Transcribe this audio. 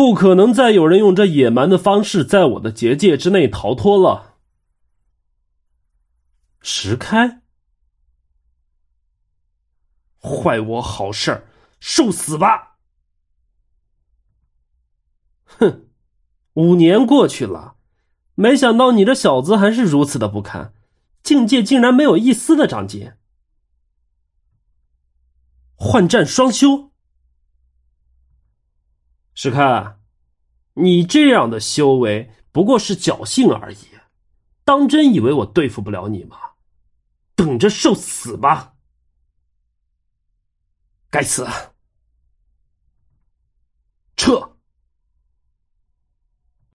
不可能再有人用这野蛮的方式在我的结界之内逃脱了。石开，坏我好事儿，受死吧！哼，五年过去了，没想到你这小子还是如此的不堪，境界竟然没有一丝的长进。幻战双修，史开，你这样的修为不过是侥幸而已，当真以为我对付不了你吗？等着受死吧！该死，